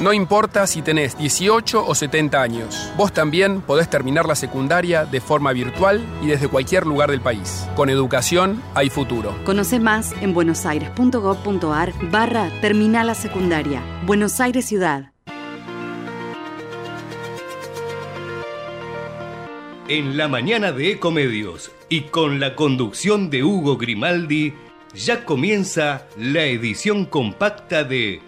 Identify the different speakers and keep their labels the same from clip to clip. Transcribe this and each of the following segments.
Speaker 1: No importa si tenés 18 o 70 años, vos también podés terminar la secundaria de forma virtual y desde cualquier lugar del país. Con educación hay futuro.
Speaker 2: Conoce más en buenosaires.gov.ar barra Terminal la Secundaria. Buenos Aires Ciudad.
Speaker 3: En la mañana de Ecomedios y con la conducción de Hugo Grimaldi, ya comienza la edición compacta de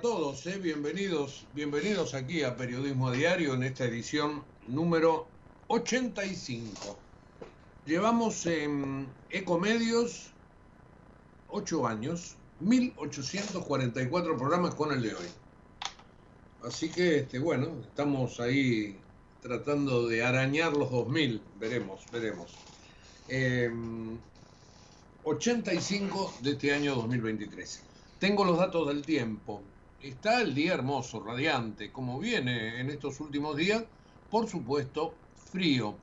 Speaker 4: Todos, ¿eh? bienvenidos, bienvenidos aquí a Periodismo Diario en esta edición número 85. Llevamos en Ecomedios 8 años, 1844 programas con el de hoy. Así que, este, bueno, estamos ahí tratando de arañar los 2000, veremos, veremos. 85 de este año 2023. Tengo los datos del tiempo. Está el día hermoso, radiante, como viene en estos últimos días, por supuesto, frío,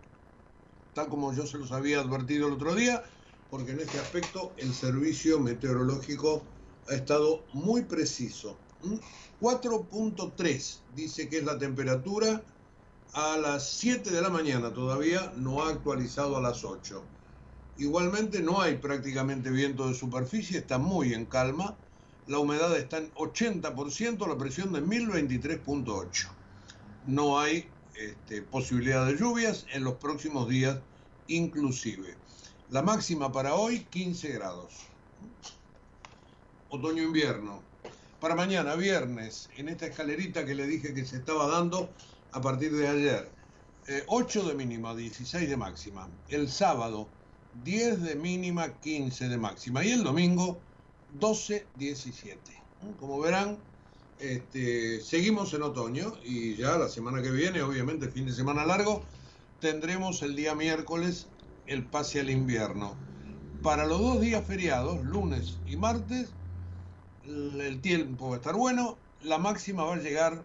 Speaker 4: tal como yo se los había advertido el otro día, porque en este aspecto el servicio meteorológico ha estado muy preciso. 4.3 dice que es la temperatura a las 7 de la mañana, todavía no ha actualizado a las 8. Igualmente no hay prácticamente viento de superficie, está muy en calma la humedad está en 80%, la presión de 1023.8. No hay este, posibilidad de lluvias en los próximos días inclusive. La máxima para hoy 15 grados. Otoño-invierno. Para mañana, viernes, en esta escalerita que le dije que se estaba dando a partir de ayer. 8 eh, de mínima, 16 de máxima. El sábado, 10 de mínima, 15 de máxima. Y el domingo, 12-17. Como verán, este, seguimos en otoño y ya la semana que viene, obviamente fin de semana largo, tendremos el día miércoles el pase al invierno. Para los dos días feriados, lunes y martes, el tiempo va a estar bueno, la máxima va a llegar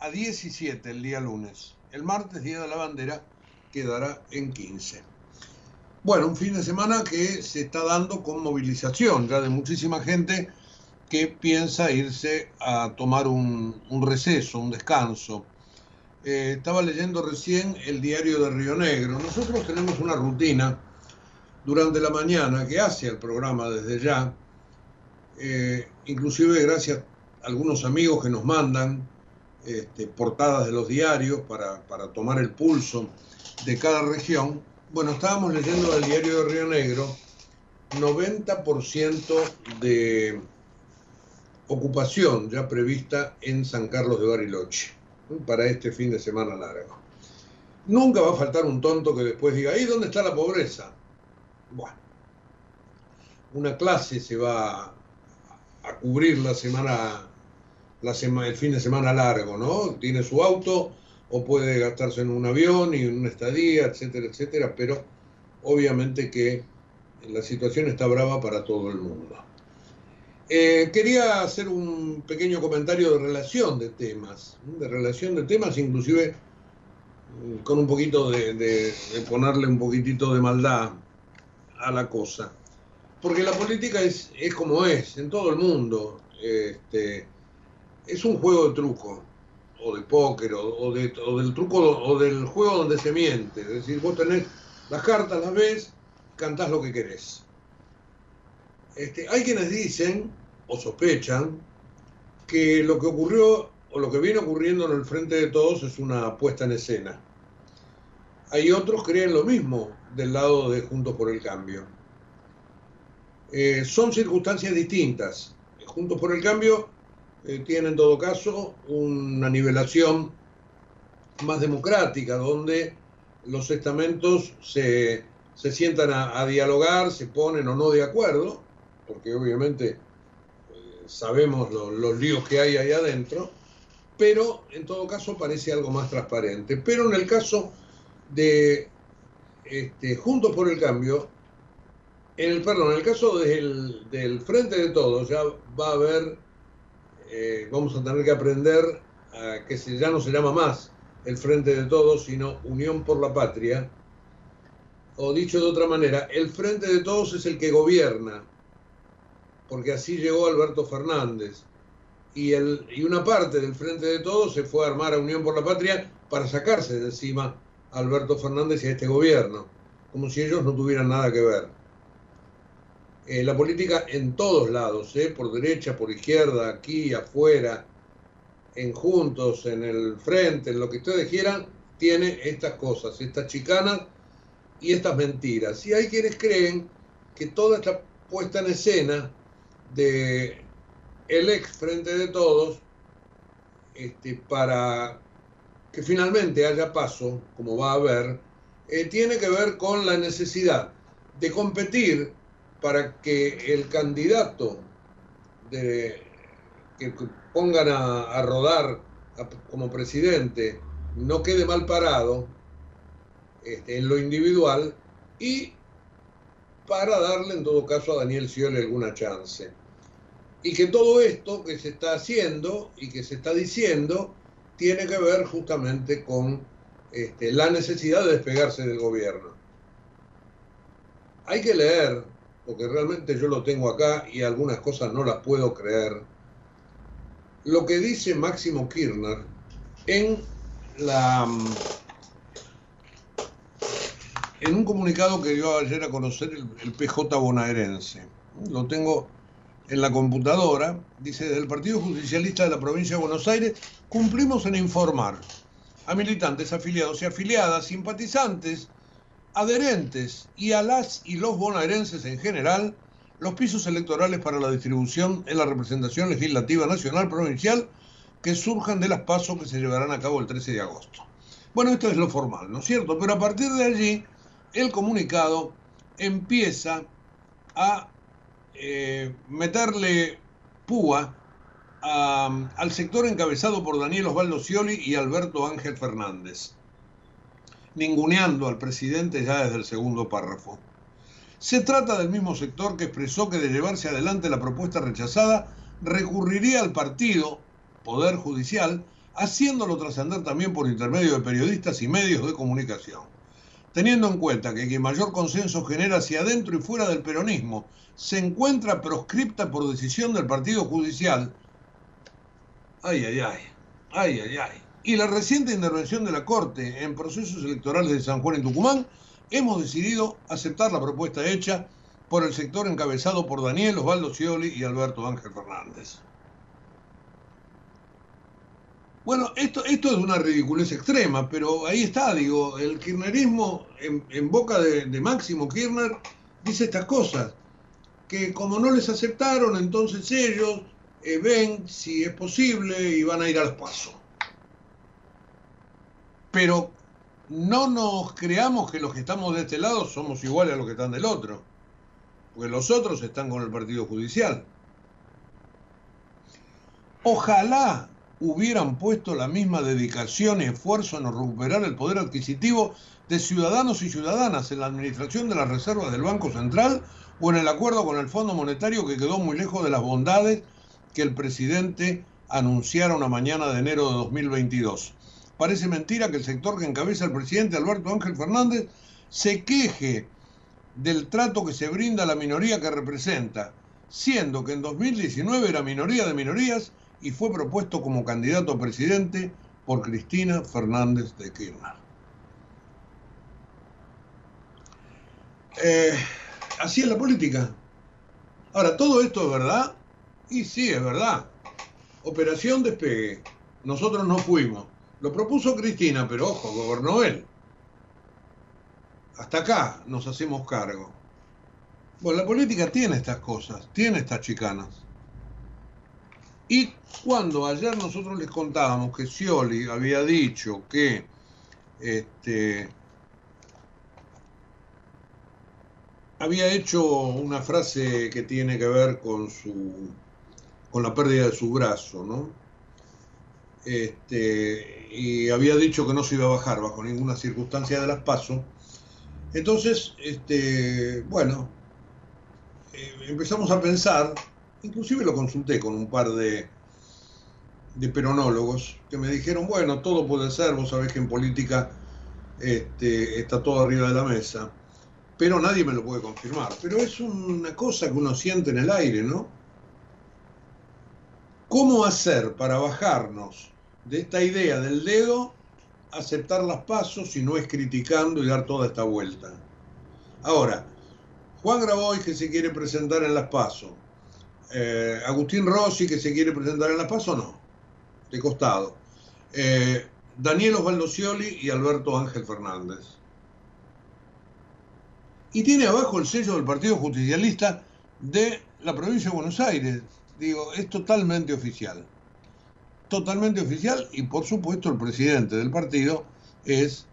Speaker 4: a 17 el día lunes. El martes, día de la bandera, quedará en 15. Bueno, un fin de semana que se está dando con movilización ya de muchísima gente que piensa irse a tomar un, receso, un descanso. Eh, estaba leyendo recién el diario de Río Negro. Nosotros tenemos una rutina durante la mañana que hace el programa desde ya, eh, inclusive gracias a algunos amigos que nos mandan este, portadas de los diarios para, para tomar el pulso de cada región bueno, estábamos leyendo el diario de Río Negro, 90% de ocupación ya prevista en San Carlos de Bariloche para este fin de semana largo. Nunca va a faltar un tonto que después diga, ¿y dónde está la pobreza? Bueno, una clase se va a cubrir la semana, la el fin de semana largo, ¿no? Tiene su auto, o puede gastarse en un avión y en una estadía, etcétera, etcétera, pero obviamente que la situación está brava para todo el mundo. Eh, quería hacer un pequeño comentario de relación de temas, de relación de temas, inclusive mm, con un poquito de, ponerle un poquitito de maldad a la cosa. Porque la política es, es como es, en todo el mundo. Este, es un juego de truco, o de póker, o, o del truco, o del juego donde se miente. Es decir, vos tenés las cartas, las ves, cantás lo que querés. Este, hay quienes dicen o sospechan que lo que ocurrió o lo que viene ocurriendo en el frente de todos es una puesta en escena. Hay otros que creen lo mismo del lado de Juntos por el Cambio. Eh, son circunstancias distintas. Juntos por el Cambio tiene en todo caso una nivelación más democrática, donde los estamentos se, sientan a, dialogar, se ponen o no de acuerdo, porque obviamente eh, sabemos los líos que hay ahí adentro, pero en todo caso parece algo más transparente. Pero en el caso de este, Juntos por el Cambio, en el, perdón, en el caso del, del Frente de Todos, ya va a haber, eh, vamos a tener que aprender a que se, ya no se llama más el Frente de Todos, sino Unión por la Patria. O dicho de otra manera, el Frente de Todos es el que gobierna, porque así llegó Alberto Fernández. Y, el, y una parte del Frente de Todos se fue a armar a Unión por la Patria para sacarse de encima a Alberto Fernández y a este gobierno, como si ellos no tuvieran nada que ver. Eh, la política en todos lados, eh, por derecha, por izquierda, aquí, afuera, en Juntos, en el Frente, en lo que ustedes quieran, tiene estas cosas, estas chicanas y estas mentiras. Y hay quienes creen que toda esta puesta en escena de el ex Frente de Todos, este, para que finalmente haya paso, como va a haber, eh, tiene que ver con la necesidad de competir para que el candidato que pongan a, rodar como presidente no quede mal parado este, en lo individual y para darle en todo caso a Daniel Scioli alguna chance. Y que todo esto que se está haciendo y que se está diciendo tiene que ver justamente con este, la necesidad de despegarse del gobierno. Hay que leer, porque realmente yo lo tengo acá y algunas cosas no las puedo creer lo que dice Máximo Kirchner en la un comunicado que dio ayer a conocer el, PJ bonaerense. Lo tengo en la computadora. Dice, del Partido Justicialista de la Provincia de Buenos Aires, cumplimos en informar a militantes, afiliados y afiliadas, simpatizantes, adherentes y a las y los bonaerenses en general los pisos electorales para la distribución en la representación legislativa nacional provincial que surjan de las pasos que se llevarán a cabo el 13 de agosto. Bueno, esto es lo formal, ¿no es cierto? Pero a partir de allí, el comunicado empieza a eh, meterle púa al sector encabezado por Daniel Osvaldo Scioli y Alberto Ángel Fernández, ninguneando al presidente ya desde el segundo párrafo. Se trata del mismo sector que expresó que de llevarse adelante la propuesta rechazada, recurriría al partido, Poder Judicial, haciéndolo trascender también por intermedio de periodistas y medios de comunicación. Teniendo en cuenta que quien mayor consenso genera hacia adentro y fuera del peronismo se encuentra proscripta por decisión del Partido Judicial, ay, ay, ay, ay, ay, ay, y la reciente intervención de la Corte en procesos electorales de San Juan en Tucumán hemos decidido aceptar la propuesta hecha por el sector encabezado por Daniel Osvaldo Scioli y Alberto Ángel Fernández. Bueno, esto, esto es una ridiculez extrema, pero ahí está, digo, el kirchnerismo en, boca de, Máximo Kirchner dice estas cosas, que como no les aceptaron, entonces ellos eh, ven si es posible y van a ir al paso. Pero no nos creamos que los que estamos de este lado somos iguales a los que están del otro, porque los otros están con el Partido Judicial. Ojalá hubieran puesto la misma dedicación y esfuerzo en recuperar el poder adquisitivo de ciudadanos y ciudadanas en la administración de las reservas del Banco Central o en el acuerdo con el Fondo Monetario que quedó muy lejos de las bondades que el presidente anunciara una mañana de enero de 2022. Parece mentira que el sector que encabeza el presidente Alberto Ángel Fernández se queje del trato que se brinda a la minoría que representa, siendo que en 2019 era minoría de minorías y fue propuesto como candidato a presidente por Cristina Fernández de Kirchner. Eh, así es la política. Ahora, ¿todo esto es verdad? Y sí, es verdad. Operación Despegue. Nosotros no fuimos. Lo propuso Cristina, pero ojo, gobernó él. Hasta acá nos hacemos cargo. Bueno, la política tiene estas cosas, tiene estas chicanas. Y cuando ayer nosotros les contábamos que Scioli había dicho que este, había hecho una frase que tiene que ver con su con la pérdida de su brazo, ¿no? Este, y había dicho que no se iba a bajar bajo ninguna circunstancia de las pasos. Entonces, este, bueno, eh, empezamos a pensar, inclusive lo consulté con un par de, peronólogos que me dijeron, bueno, todo puede ser, vos sabés que en política este, está todo arriba de la mesa pero nadie me lo puede confirmar. Pero es una cosa que uno siente en el aire, ¿no? ¿Cómo hacer para bajarnos de esta idea del dedo, aceptar las pasos y no es criticando y dar toda esta vuelta? Ahora, Juan Graboy que se quiere presentar en las pasos, eh, Agustín Rossi que se quiere presentar en las pasos, no, de costado. Eh, Daniel Osvaldo Scioli y Alberto Ángel Fernández y tiene abajo el sello del Partido Justicialista de la provincia de Buenos Aires. Digo, es totalmente oficial. Totalmente oficial y por supuesto el presidente del partido es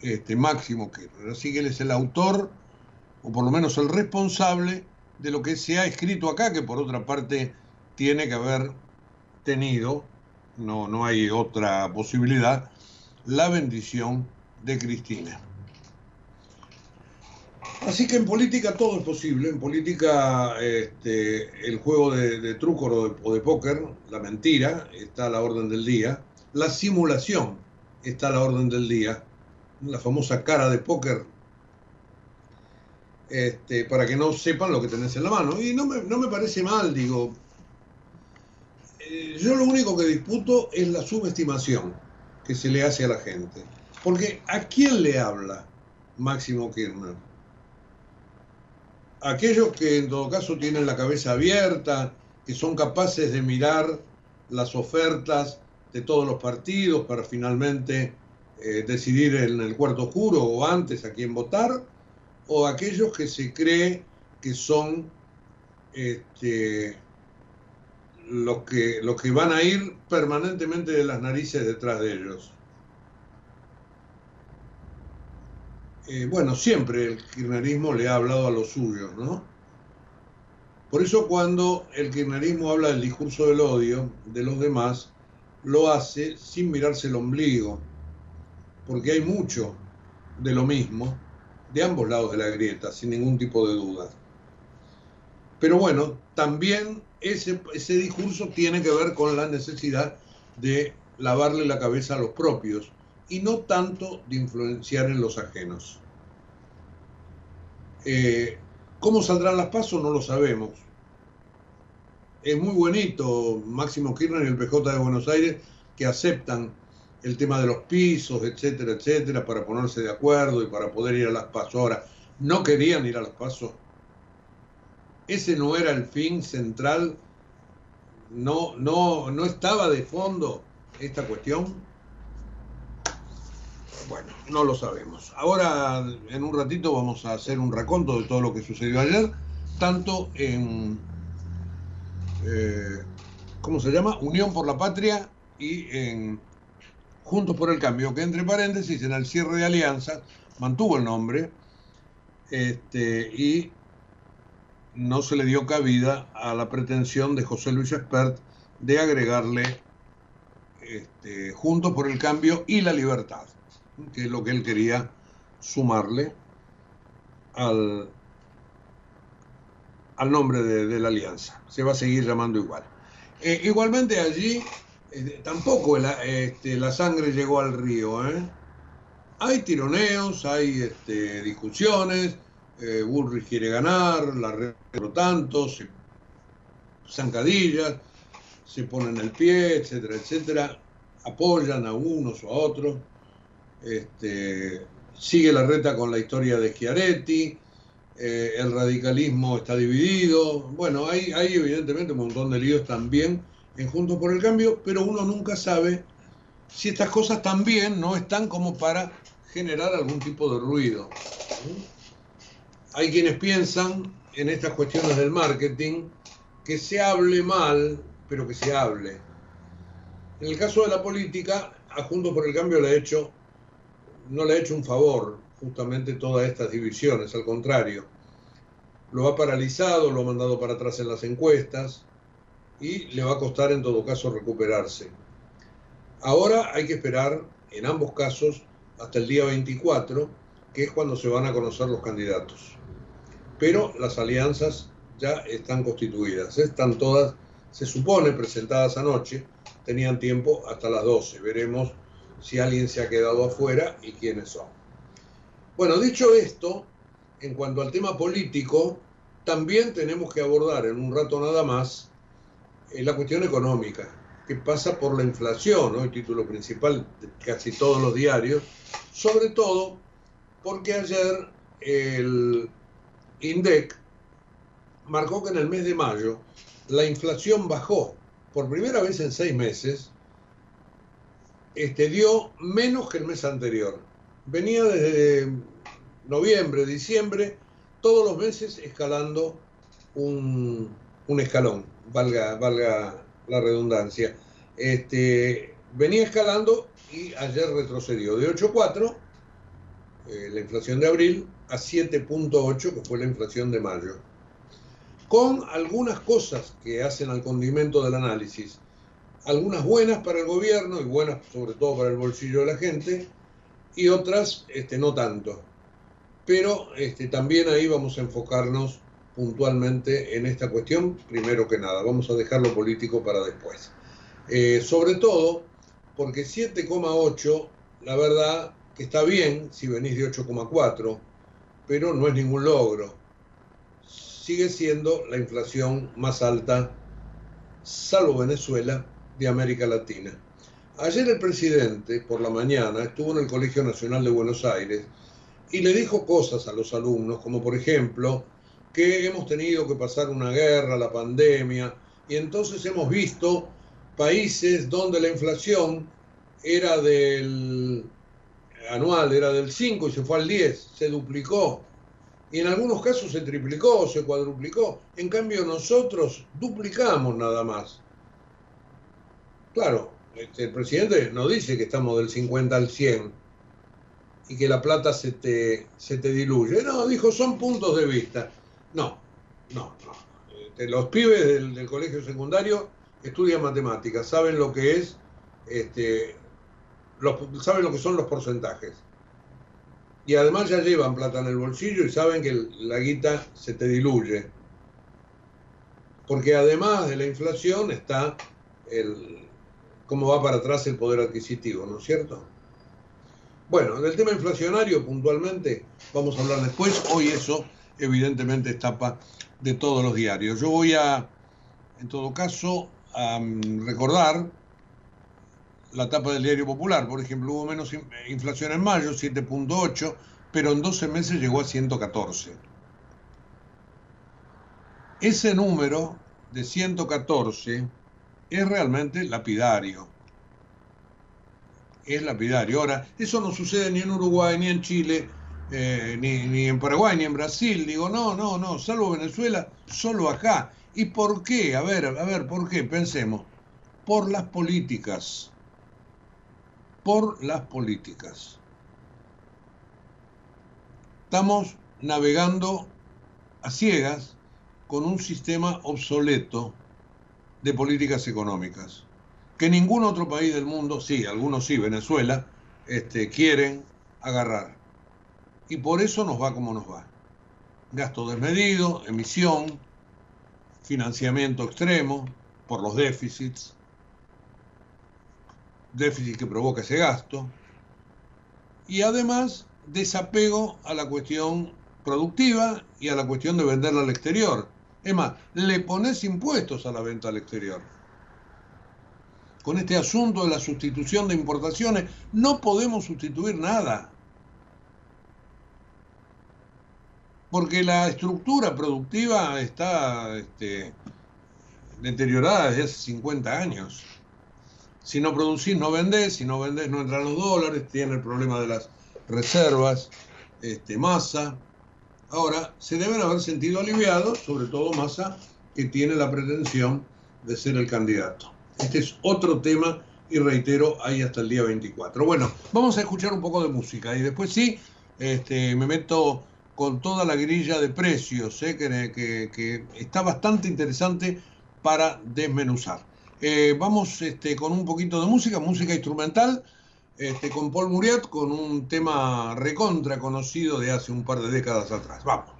Speaker 4: este, Máximo Kirchner. Así que él es el autor, o por lo menos el responsable, de lo que se ha escrito acá, que por otra parte tiene que haber tenido, no, no hay otra posibilidad, la bendición de Cristina. Así que en política todo es posible. En política este, el juego de, truco o de, póker, la mentira, está a la orden del día. La simulación está a la orden del día. La famosa cara de póker. Este, para que no sepan lo que tenés en la mano. Y no me, parece mal, digo. Eh, yo lo único que disputo es la subestimación que se le hace a la gente. Porque ¿a quién le habla Máximo Kirchner? Aquellos que en todo caso tienen la cabeza abierta, que son capaces de mirar las ofertas de todos los partidos para finalmente eh, decidir en el cuarto oscuro o antes a quién votar, o aquellos que se cree que son este, los, que, los que van a ir permanentemente de las narices detrás de ellos. Eh, bueno, siempre el kirchnerismo le ha hablado a los suyos, ¿no? Por eso cuando el kirchnerismo habla del discurso del odio de los demás, lo hace sin mirarse el ombligo, porque hay mucho de lo mismo de ambos lados de la grieta, sin ningún tipo de duda. Pero bueno, también ese, ese discurso tiene que ver con la necesidad de lavarle la cabeza a los propios, y no tanto de influenciar en los ajenos. Eh, ¿Cómo saldrán las pasos? No lo sabemos. Es muy bonito Máximo Kirchner y el PJ de Buenos Aires que aceptan el tema de los pisos, etcétera, etcétera, para ponerse de acuerdo y para poder ir a las pasos. Ahora, no querían ir a las pasos. Ese no era el fin central, no, no, no estaba de fondo esta cuestión. Bueno, no lo sabemos. Ahora, en un ratito, vamos a hacer un raconto de todo lo que sucedió ayer, tanto en, eh, ¿cómo se llama? Unión por la Patria y en Juntos por el Cambio, que entre paréntesis, en el cierre de alianzas, mantuvo el nombre este, y no se le dio cabida a la pretensión de José Luis Espert de agregarle este, Juntos por el Cambio y la Libertad que es lo que él quería sumarle al, al nombre de, la alianza. Se va a seguir llamando igual. Eh, igualmente allí eh, tampoco la, este, la, sangre llegó al río. ¿eh? Hay tironeos, hay este, discusiones, Bullrich quiere ganar, la red tanto, se, zancadillas, se ponen el pie, etcétera, etcétera, apoyan a unos o a otros. Este, sigue la reta con la historia de Schiaretti, eh, el radicalismo está dividido. Bueno, hay, evidentemente un montón de líos también en Juntos por el Cambio, pero uno nunca sabe si estas cosas también no están como para generar algún tipo de ruido. Hay quienes piensan en estas cuestiones del marketing que se hable mal, pero que se hable. En el caso de la política, a Juntos por el Cambio le ha hecho, no le ha hecho un favor, justamente todas estas divisiones, al contrario. Lo ha paralizado, lo ha mandado para atrás en las encuestas y le va a costar en todo caso recuperarse. Ahora hay que esperar, en ambos casos, hasta el día 24, que es cuando se van a conocer los candidatos. Pero las alianzas ya están constituidas, están todas, se supone, presentadas anoche, tenían tiempo hasta las 12. Veremos si alguien se ha quedado afuera y quiénes son. Bueno, dicho esto, en cuanto al tema político, también tenemos que abordar en un rato nada más eh, la cuestión económica, que pasa por la inflación, el título principal de casi todos los diarios, sobre todo porque ayer el INDEC marcó que en el mes de mayo la inflación bajó por primera vez en seis meses, este, dio menos que el mes anterior venía desde noviembre, diciembre, todos los meses escalando un, escalón, valga, valga la redundancia. Este, venía escalando y ayer retrocedió de 8,4, eh, la inflación de abril, a 7,8, que fue la inflación de mayo. Con algunas cosas que hacen al condimento del análisis, algunas buenas para el gobierno y buenas sobre todo para el bolsillo de la gente, y otras este, no tanto. Pero este, también ahí vamos a enfocarnos puntualmente en esta cuestión, primero que nada, vamos a dejar lo político para después. Eh, sobre todo porque 7,8, la verdad que está bien si venís de 8,4, pero no es ningún logro. Sigue siendo la inflación más alta, salvo Venezuela, de América Latina. Ayer el presidente, por la mañana, estuvo en el Colegio Nacional de Buenos Aires y le dijo cosas a los alumnos, como por ejemplo que hemos tenido que pasar una guerra, la pandemia, y entonces hemos visto países donde la inflación era del anual, era del 5 y se fue al 10, se duplicó. Y en algunos casos se triplicó, se cuadruplicó. En cambio nosotros duplicamos nada más. Claro, este, el presidente no dice que estamos del 50 al 100 y que la plata se te, se te diluye. No, dijo, son puntos de vista. No, no, no. Este, los pibes del, colegio secundario estudian matemáticas, saben lo que es, este, saben lo que son los porcentajes. Y además ya llevan plata en el bolsillo y saben que la guita se te diluye. Porque además de la inflación está el, cómo va para atrás el poder adquisitivo, ¿no es cierto? Bueno, del tema inflacionario puntualmente vamos a hablar después. Hoy eso evidentemente es tapa de todos los diarios. Yo voy a, en todo caso, mm, recordar la tapa del diario popular. Por ejemplo, hubo menos inflación en mayo, 7.8, pero en 12 meses llegó a 114. Ese número de 114 es realmente lapidario. Es lapidario. Ahora, eso no sucede ni en Uruguay, ni en Chile, eh, ni, en Paraguay, ni en Brasil. Digo, no, no, no, salvo Venezuela, solo acá. ¿Y por qué? A ver, a ver, ¿por qué? Pensemos. Por las políticas. Por las políticas. Estamos navegando a ciegas con un sistema obsoleto de políticas económicas, que ningún otro país del mundo, sí, algunos sí, Venezuela, este, quieren agarrar. Y por eso nos va como nos va. Gasto desmedido, emisión, financiamiento extremo por los déficits, déficit que provoca ese gasto, y además desapego a la cuestión productiva y a la cuestión de venderla al exterior. Es más, le pones impuestos a la venta al exterior. Con este asunto de la sustitución de importaciones, no podemos sustituir nada. Porque la estructura productiva está este, deteriorada desde hace 50 años. Si no producís, no vendés, si no vendés, no entran los dólares, tiene el problema de las reservas, este, masa. Ahora, se deben haber sentido aliviados, sobre todo Massa, que tiene la pretensión de ser el candidato. Este es otro tema y reitero, ahí hasta el día 24. Bueno, vamos a escuchar un poco de música y después sí, este, me meto con toda la grilla de precios, eh, que, que, está bastante interesante para desmenuzar. Eh, vamos este, con un poquito de música, música instrumental, este, con Paul Muriat, con un tema recontra conocido de hace un par de décadas atrás. Vamos.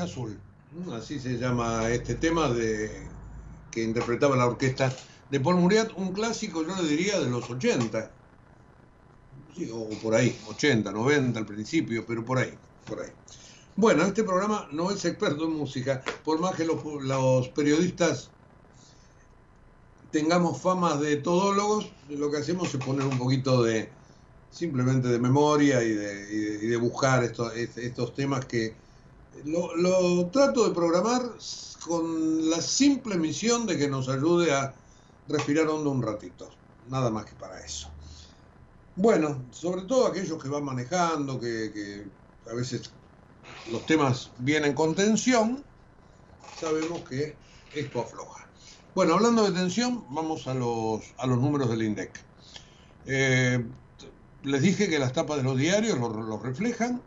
Speaker 4: Azul. Así se llama este tema de, que interpretaba la orquesta de Paul Muriat, un clásico, yo le diría, de los 80. o por ahí, 80, 90 al principio, pero por ahí, por ahí. Bueno, este programa no es experto en música, por más que los, periodistas tengamos fama de todólogos, lo que hacemos es poner un poquito de simplemente de memoria y de, de buscar estos temas que lo, trato de programar con la simple misión de que nos ayude a respirar hondo un ratito. Nada más que para eso. Bueno, sobre todo aquellos que van manejando, que, a veces los temas vienen con tensión, sabemos que esto afloja. Bueno, hablando de tensión, vamos a los, a los números del INDEC. Eh, les dije que las tapas de los diarios lo reflejan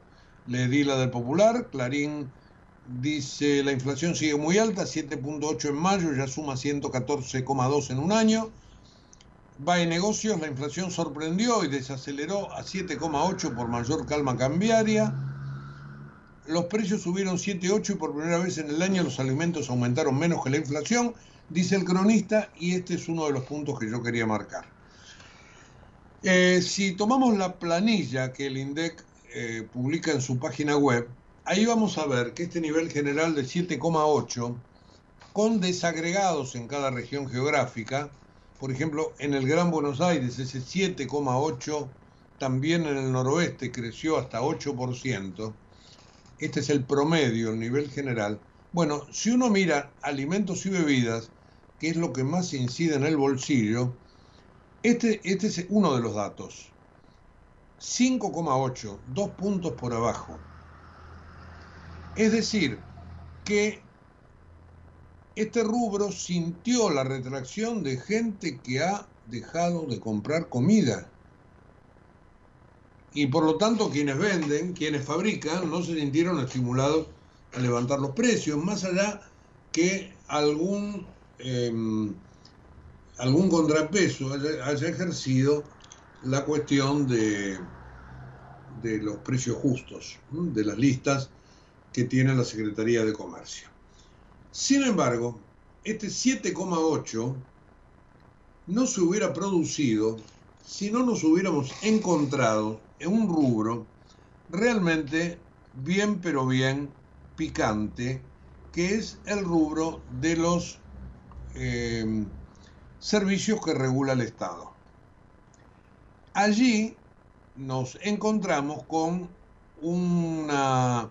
Speaker 4: le di la del Popular, Clarín dice la inflación sigue muy alta, 7.8 en mayo, ya suma 114,2 en un año. Va en negocios, la inflación sorprendió y desaceleró a 7,8 por mayor calma cambiaria. Los precios subieron 7,8 y por primera vez en el año los alimentos aumentaron menos que la inflación, dice el cronista, y este es uno de los puntos que yo quería marcar. Eh, si tomamos la planilla que el INDEC eh, publica en su página web, ahí vamos a ver que este nivel general de 7,8, con desagregados en cada región geográfica, por ejemplo, en el Gran Buenos Aires ese 7,8, también en el noroeste creció hasta 8%. Este es el promedio, el nivel general. Bueno, si uno mira alimentos y bebidas, que es lo que más incide en el bolsillo, este, este es uno de los datos. 5,8, dos puntos por abajo. Es decir, que este rubro sintió la retracción de gente que ha dejado de comprar comida. Y por lo tanto quienes venden, quienes fabrican, no se sintieron estimulados a levantar los precios, más allá que algún, eh, algún contrapeso haya, ejercido la cuestión de, de los precios justos, de las listas que tiene la Secretaría de Comercio. Sin embargo, este 7,8 no se hubiera producido si no nos hubiéramos encontrado en un rubro realmente bien pero bien picante, que es el rubro de los eh, servicios que regula el Estado. Allí nos encontramos con una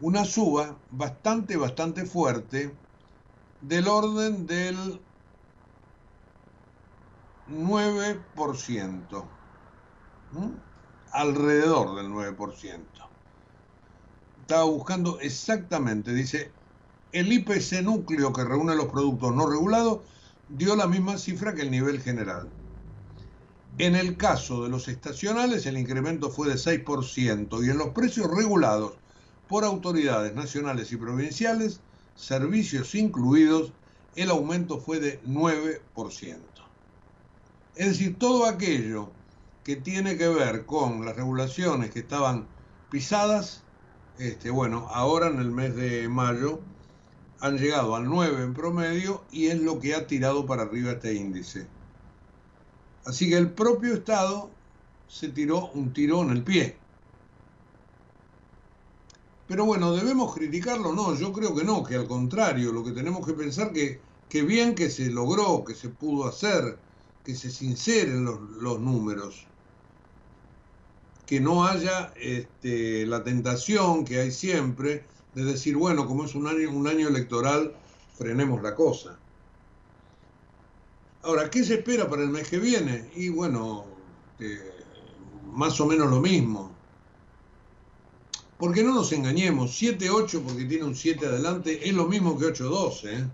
Speaker 4: una suba bastante, bastante fuerte del orden del 9%, ¿Mm? alrededor del 9%. Estaba buscando exactamente, dice, el IPC núcleo que reúne los productos no regulados dio la misma cifra que el nivel general. En el caso de los estacionales el incremento fue de 6% y en los precios regulados por autoridades nacionales y provinciales, servicios incluidos, el aumento fue de 9%. Es decir, todo aquello que tiene que ver con las regulaciones que estaban pisadas, este, bueno, ahora en el mes de mayo han llegado al 9 en promedio y es lo que ha tirado para arriba este índice. Así que el propio Estado se tiró un tiro en el pie. Pero bueno, ¿debemos criticarlo? No, yo creo que no, que al contrario, lo que tenemos que pensar que, que bien que se logró, que se pudo hacer, que se sinceren los, los números, que no haya este, la tentación que hay siempre de decir, bueno, como es un año, un año electoral, frenemos la cosa. Ahora, ¿qué se espera para el mes que viene? Y bueno, eh, más o menos lo mismo. Porque no nos engañemos, 7-8 porque tiene un 7 adelante es lo mismo que 8-2. ¿eh?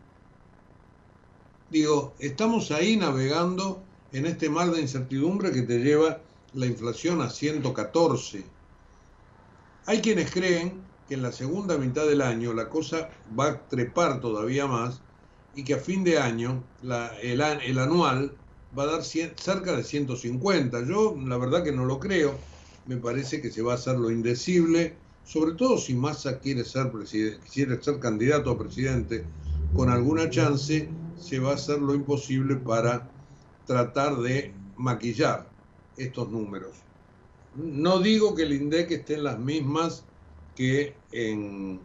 Speaker 4: Digo, estamos ahí navegando en este mar de incertidumbre que te lleva la inflación a 114. Hay quienes creen que en la segunda mitad del año la cosa va a trepar todavía más y que a fin de año el, el, anual va a dar cerca de 150. Yo la verdad que no lo creo. Me parece que se va a hacer lo indecible sobre todo si Massa quiere ser, quiere ser candidato a presidente, con alguna chance se va a hacer lo imposible para tratar de maquillar estos números. No digo que el INDEC esté en las mismas que en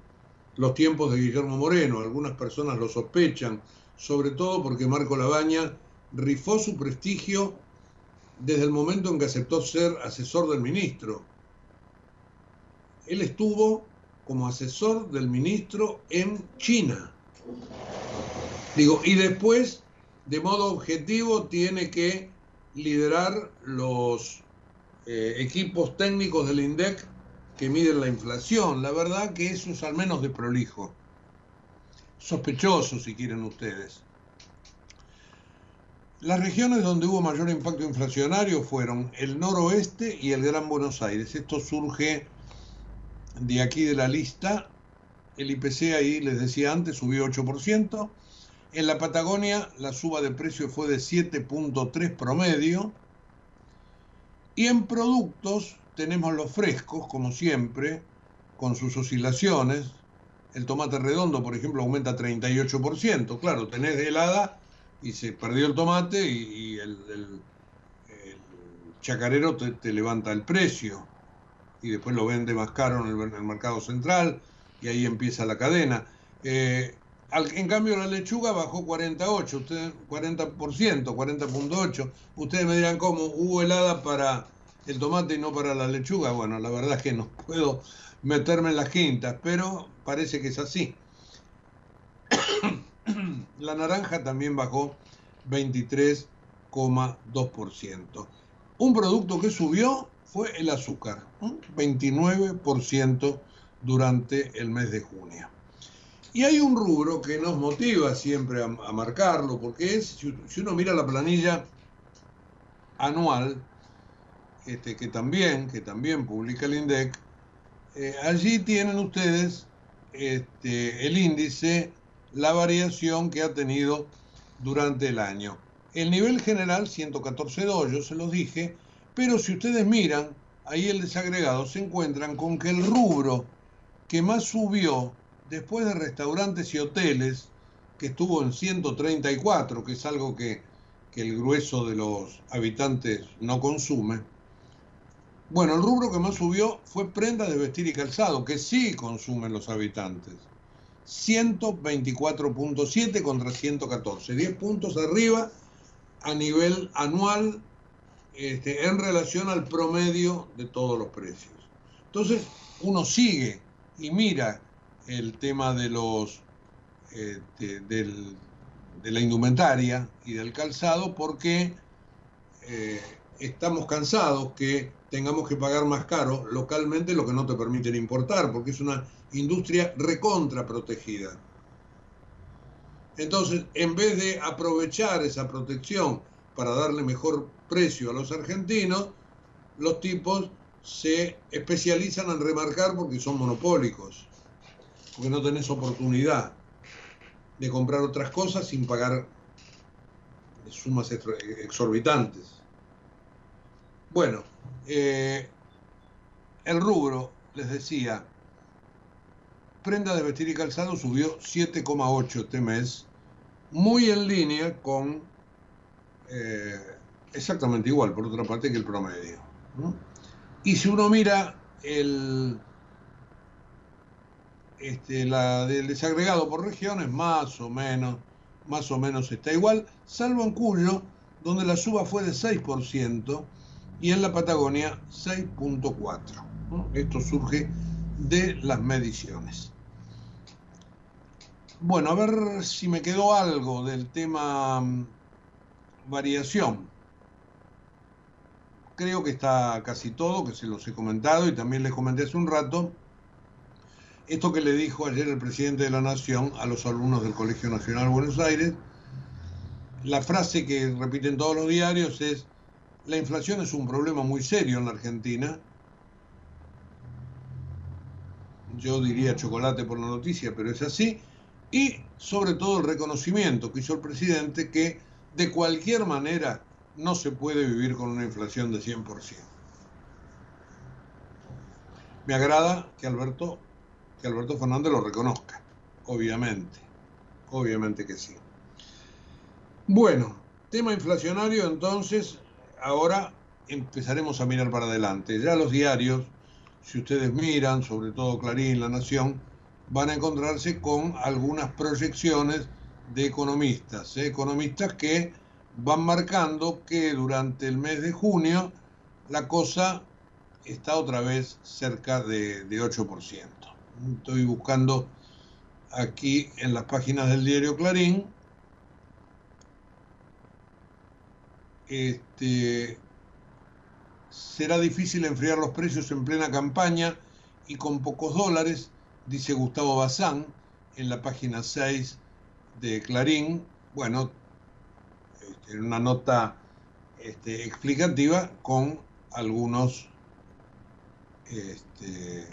Speaker 4: los tiempos de Guillermo Moreno, algunas personas lo sospechan, sobre todo porque Marco Labaña rifó su prestigio desde el momento en que aceptó ser asesor del ministro él estuvo como asesor del ministro en China. Digo, y después, de modo objetivo, tiene que liderar los eh, equipos técnicos del INDEC que miden la inflación. La verdad que eso es al menos de prolijo. Sospechoso, si quieren ustedes. Las regiones donde hubo mayor impacto inflacionario fueron el noroeste y el Gran Buenos Aires. Esto surge de aquí de la lista, el IPC ahí les decía antes subió 8%, En la Patagonia la suba de precio fue de 7.3 promedio. Y en productos tenemos los frescos, como siempre, con sus oscilaciones. El tomate redondo, por ejemplo, aumenta 38%. Claro, tenés helada y se perdió el tomate y, el, chacarero te, levanta el precio y después lo vende más caro en el, mercado central y ahí empieza la cadena. Eh, en cambio, la lechuga bajó 48, usted, 40%, 40.8. Ustedes me dirán, ¿cómo? ¿Hubo helada para el tomate y no para la lechuga? Bueno, la verdad es que no puedo meterme en las quintas, pero parece que es así. la naranja también bajó 23,2%. Un producto que subió fue el azúcar, 29% durante el mes de junio. Y hay un rubro que nos motiva siempre a, marcarlo, porque es, si, uno mira la planilla anual, este, que, también, que también publica el INDEC, eh, allí tienen ustedes este, el índice, la variación que ha tenido durante el año. El nivel general, 114.2, yo se los dije, pero si ustedes miran, ahí el desagregado, se encuentran con que el rubro que más subió después de restaurantes y hoteles, que estuvo en 134, que es algo que, el grueso de los habitantes no consume, bueno, el rubro que más subió fue prenda de vestir y calzado, que sí consumen los habitantes. 124.7 contra 114, 10 puntos arriba a nivel anual este, en relación al promedio de todos los precios. Entonces, uno sigue y mira el tema de los este, de la indumentaria y del calzado porque eh, estamos cansados que tengamos que pagar más caro localmente lo que no te permiten importar, porque es una industria recontra protegida. Entonces, en vez de aprovechar esa protección para darle mejor precio a los argentinos, los tipos se especializan en remarcar porque son monopólicos porque no tenés oportunidad de comprar otras cosas sin pagar sumas exorbitantes. Bueno, eh, el rubro, les decía, prenda de vestir y calzado subió 7,8 este mes, muy en línea con eh, exactamente igual, por otra parte, que el promedio. Y si uno mira el, este, la del desagregado por regiones más o menos, más o menos está igual, salvo en Cuyo, donde la suba fue de 6% y en la Patagonia 6.4%. Esto surge de las mediciones. Bueno, a ver si me quedó algo del tema mm, variación. Creo que está casi todo, que se los he comentado y también les comenté hace un rato esto que le dijo ayer el presidente de la Nación a los alumnos del Colegio Nacional de Buenos Aires, la frase que repiten todos los diarios es, la inflación es un problema muy serio en la Argentina. Yo diría chocolate por la noticia, pero es así. Y sobre todo el reconocimiento que hizo el presidente que de cualquier manera no se puede vivir con una inflación de 100%. Me agrada que Alberto que Alberto Fernández lo reconozca, obviamente, obviamente que sí. Bueno, tema inflacionario, entonces, ahora empezaremos a mirar para adelante. Ya los diarios, si ustedes miran, sobre todo Clarín, La Nación, van a encontrarse con algunas proyecciones de economistas, ¿eh? economistas que van marcando que durante el mes de junio la cosa está otra vez cerca de, de 8% estoy buscando aquí en las páginas del diario Clarín. Este, será difícil enfriar los precios en plena campaña y con pocos dólares, dice Gustavo Bazán en la página 6 de Clarín. Bueno, este, en una nota este, explicativa con algunos este,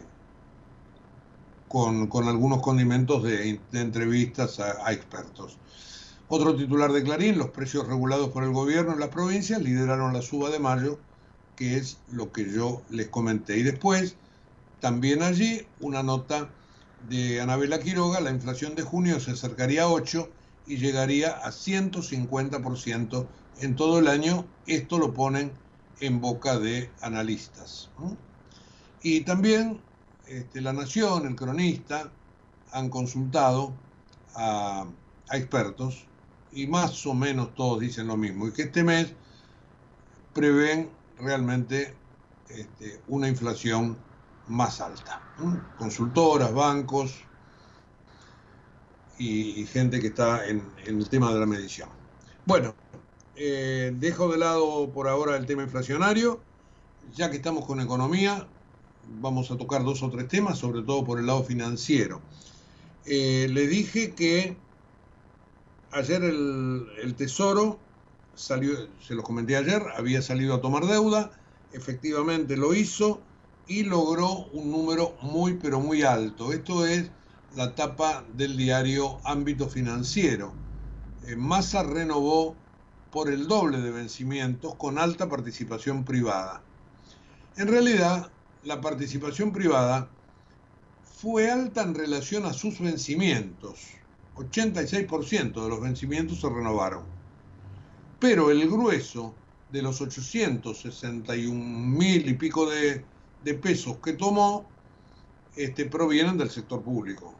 Speaker 4: con, algunos condimentos de, entrevistas a, expertos. Otro titular de Clarín, los precios regulados por el gobierno en las provincias lideraron la suba de mayo, que es lo que yo les comenté. Y después, también allí, una nota de Anabela Quiroga, la inflación de junio se acercaría a 8 y llegaría a 150% en todo el año. Esto lo ponen en boca de analistas. Y también este, La Nación, el cronista, han consultado a, expertos y más o menos todos dicen lo mismo, y que este mes prevén realmente este, una inflación más alta. Consultoras, bancos y, gente que está en, el tema de la medición. Bueno, eh, dejo de lado por ahora el tema inflacionario, ya que estamos con economía, vamos a tocar dos o tres temas, sobre todo por el lado financiero. Eh, le dije que ayer el, Tesoro salió, se lo comenté ayer, había salido a tomar deuda, efectivamente lo hizo y logró un número muy pero muy alto. Esto es la tapa del diario Ámbito Financiero. Eh, Massa renovó por el doble de vencimientos con alta participación privada. En realidad, la participación privada fue alta en relación a sus vencimientos. 86% de los vencimientos se renovaron. Pero el grueso de los 861 mil y pico de, pesos que tomó este, provienen del sector público.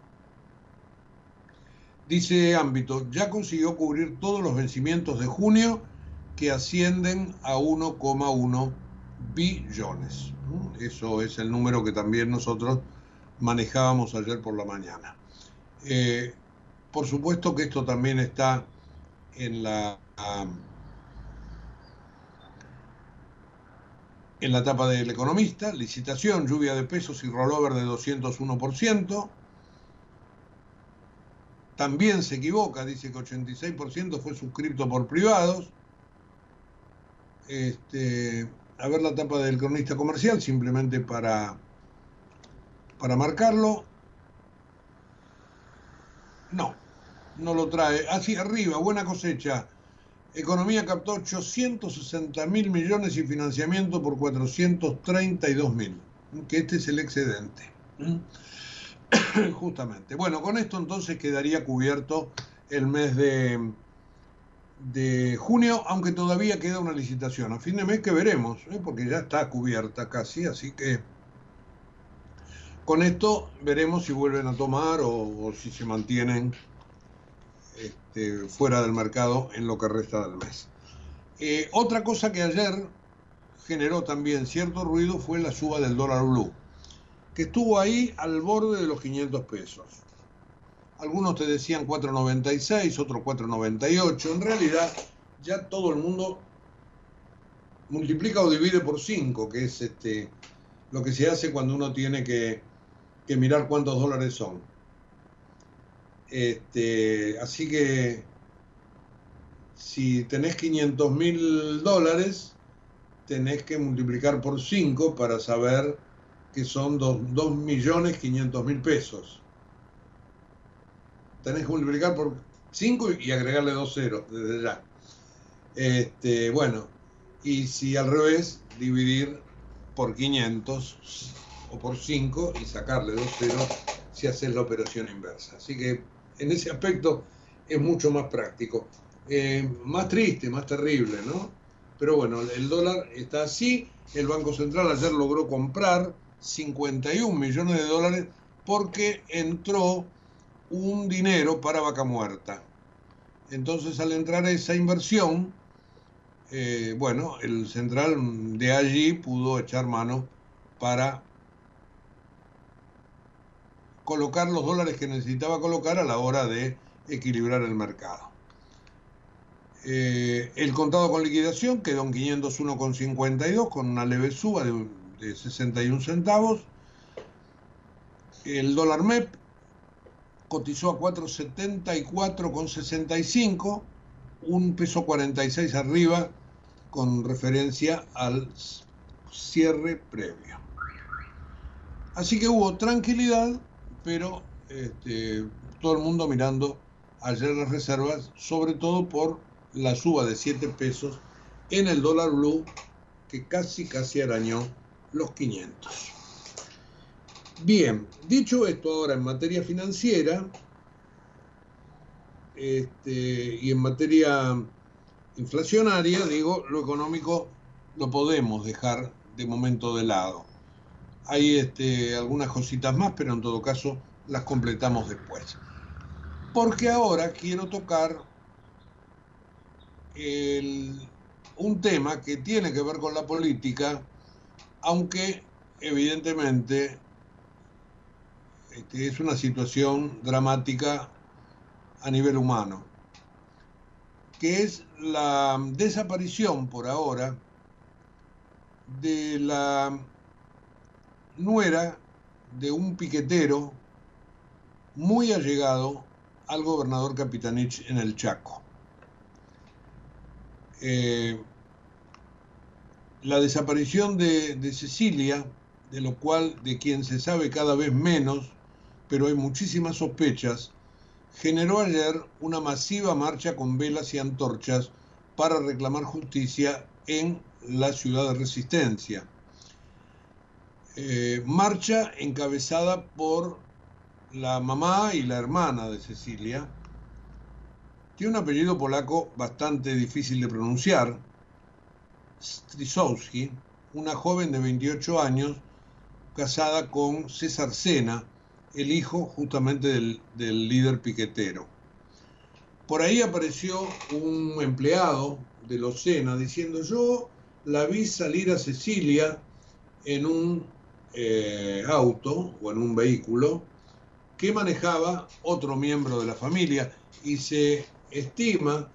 Speaker 4: Dice Ámbito, ya consiguió cubrir todos los vencimientos de junio que ascienden a 1,1 billones. Eso es el número que también nosotros manejábamos ayer por la mañana. Eh, por supuesto que esto también está en la, en la etapa del economista, licitación, lluvia de pesos y rollover de 201%. También se equivoca, dice que 86% fue suscrito por privados. Este, a ver la tapa del cronista comercial, simplemente para, para marcarlo. No, no lo trae. Así arriba, buena cosecha. Economía captó 860 mil millones y financiamiento por 432 mil. Que este es el excedente. Justamente. Bueno, con esto entonces quedaría cubierto el mes de, de junio, aunque todavía queda una licitación. A fin de mes que veremos, ¿eh? porque ya está cubierta casi, así que con esto veremos si vuelven a tomar o, si se mantienen este, fuera del mercado en lo que resta del mes. Eh, otra cosa que ayer generó también cierto ruido fue la suba del dólar blue, que estuvo ahí al borde de los 500 pesos. Algunos te decían 4.96, otros 4.98. En realidad, ya todo el mundo multiplica o divide por 5, que es este, lo que se hace cuando uno tiene que, mirar cuántos dólares son. Este, así que si tenés 500 mil dólares, tenés que multiplicar por 5 para saber que son 2 millones 500 mil pesos tenés que multiplicar por 5 y agregarle dos ceros desde ya. Este, bueno, y si al revés, dividir por 500 o por 5 y sacarle dos ceros si haces la operación inversa. Así que en ese aspecto es mucho más práctico. Eh, más triste, más terrible, ¿no? Pero bueno, el dólar está así. El Banco Central ayer logró comprar 51 millones de dólares porque entró un dinero para vaca muerta. Entonces al entrar esa inversión, eh, bueno, el central de allí pudo echar mano para colocar los dólares que necesitaba colocar a la hora de equilibrar el mercado. Eh, el contado con liquidación quedó en 501,52 con una leve suba de, de 61 centavos. El dólar MEP cotizó a 474,65, un peso 46 arriba con referencia al cierre previo. Así que hubo tranquilidad, pero este, todo el mundo mirando ayer las reservas, sobre todo por la suba de 7 pesos en el dólar blue, que casi, casi arañó los 500. Bien, dicho esto ahora en materia financiera este, y en materia inflacionaria, digo, lo económico lo podemos dejar de momento de lado. Hay este, algunas cositas más, pero en todo caso las completamos después. Porque ahora quiero tocar un tema que tiene que ver con la política, aunque evidentemente este, es una situación dramática a nivel humano, que es la desaparición por ahora de la nuera de un piquetero muy allegado al gobernador Capitanich en el Chaco. Eh, la desaparición de, de, Cecilia, de lo cual, de quien se sabe cada vez menos, pero hay muchísimas sospechas, generó ayer una masiva marcha con velas y antorchas para reclamar justicia en la ciudad de Resistencia. Eh, marcha encabezada por la mamá y la hermana de Cecilia. Tiene un apellido polaco bastante difícil de pronunciar, Strisowski, una joven de 28 años casada con César Sena, el hijo justamente del, del líder piquetero. Por ahí apareció un empleado de los Sena diciendo yo la vi salir a Cecilia en un eh, auto o en un vehículo que manejaba otro miembro de la familia y se estima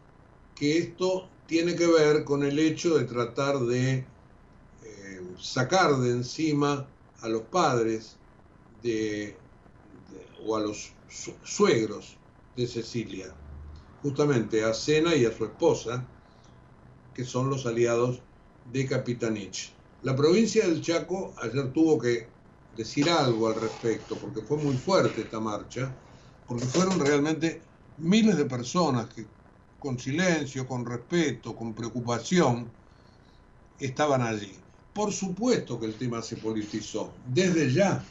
Speaker 4: que esto tiene que ver con el hecho de tratar de eh, sacar de encima a los padres de, o a los suegros de Cecilia, justamente a Cena y a su esposa, que son los aliados de Capitanich. La provincia del Chaco ayer tuvo que decir algo al respecto, porque fue muy fuerte esta marcha, porque fueron realmente miles de personas que con silencio, con respeto, con preocupación, estaban allí. Por supuesto que el tema se politizó, desde ya.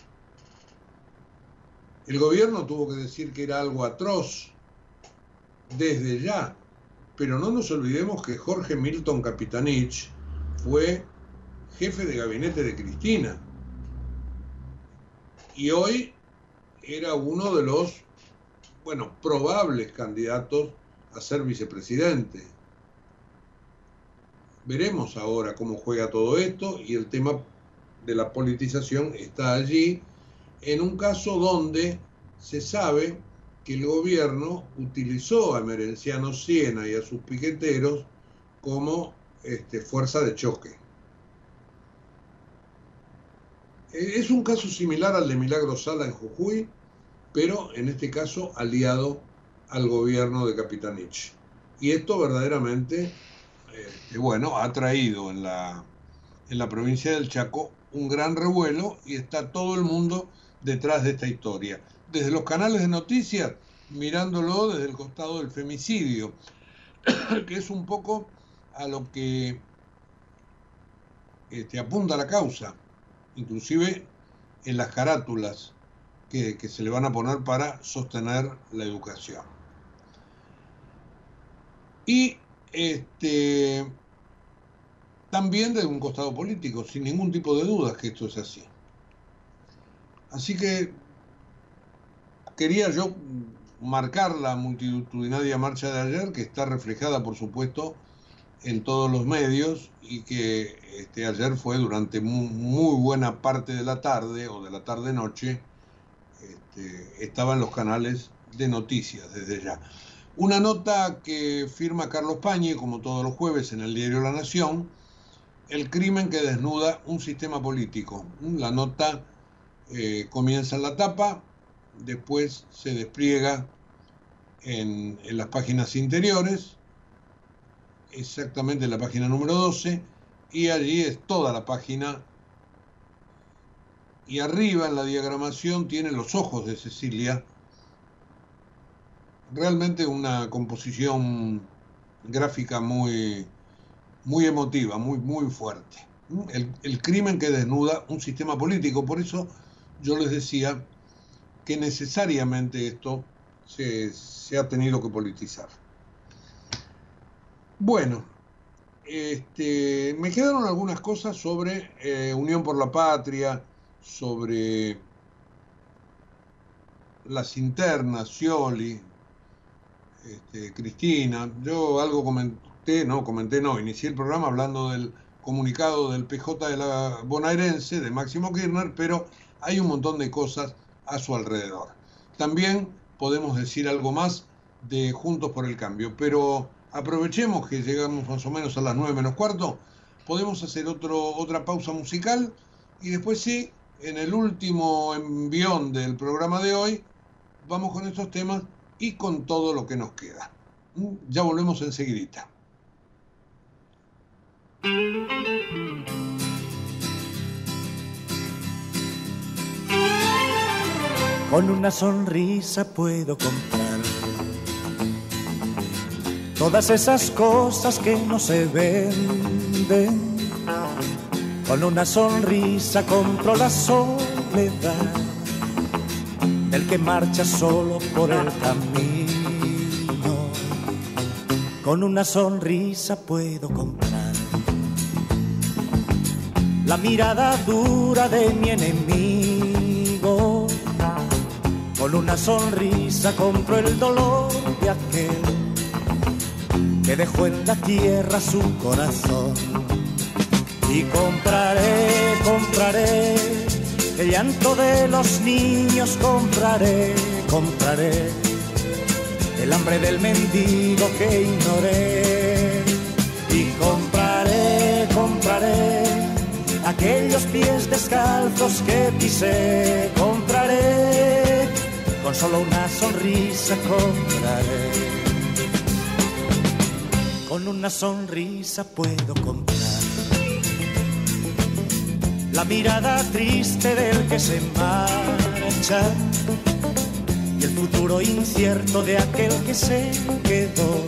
Speaker 4: El gobierno tuvo que decir que era algo atroz, desde ya. Pero no nos olvidemos que Jorge Milton Capitanich fue jefe de gabinete de Cristina. Y hoy era uno de los, bueno, probables candidatos a ser vicepresidente. Veremos ahora cómo juega todo esto y el tema de la politización está allí en un caso donde se sabe que el gobierno utilizó a Merenciano Siena y a sus piqueteros como este, fuerza de choque. Eh, es un caso similar al de Milagro Sala en Jujuy, pero en este caso aliado al gobierno de Capitanich. Y esto verdaderamente, eh, bueno, ha traído en la, en la provincia del Chaco un gran revuelo y está todo el mundo detrás de esta historia. Desde los canales de noticias, mirándolo desde el costado del femicidio, que es un poco a lo que este, apunta la causa inclusive en las carátulas que, se le van a poner para sostener la educación. Y este, también de un costado político, sin ningún tipo de dudas que esto es así. Así que quería yo marcar la multitudinaria marcha de ayer, que está reflejada, por supuesto, en todos los medios y que este, ayer fue durante muy, buena parte de la tarde o de la tarde-noche, este, estaba en los canales de noticias desde ya. Una nota que firma Carlos Pañi, como todos los jueves en el diario La Nación, el crimen que desnuda un sistema político. La nota eh, comienza en la tapa, después se despliega en, en las páginas interiores, exactamente la página número 12 y allí es toda la página y arriba en la diagramación tiene los ojos de Cecilia realmente una composición gráfica muy, muy emotiva, muy, muy fuerte. El, el, crimen que desnuda un sistema político. Por eso yo les decía que necesariamente esto se, se ha tenido que politizar. Bueno, este, me quedaron algunas cosas sobre eh, Unión por la Patria, sobre las internas, Scioli, este, Cristina. Yo algo comenté, no, comenté no, inicié el programa hablando del comunicado del PJ de la bonaerense, de Máximo Kirchner, pero hay un montón de cosas a su alrededor. También podemos decir algo más de Juntos por el Cambio, pero aprovechemos que llegamos más o menos a las 9 menos cuarto, podemos hacer otro, otra pausa musical y después sí, en el último envión del programa de hoy, vamos con estos temas y con todo lo que nos queda. ¿Mm? Ya volvemos enseguidita.
Speaker 5: Con una sonrisa puedo comprar todas esas cosas que no se venden. Con una sonrisa compro la soledad del que marcha solo por el camino. Con una sonrisa puedo comprar la mirada dura de mi enemigo. Con una sonrisa compro el dolor de aquel que dejó en la tierra su corazón. Y compraré, compraré el llanto de los niños, compraré, compraré el hambre del mendigo que ignoré. Y compraré, compraré aquellos pies descalzos que pisé, compraré, con solo una sonrisa compraré con una sonrisa puedo comprar la mirada triste del que se marcha y el futuro incierto de aquel que se quedó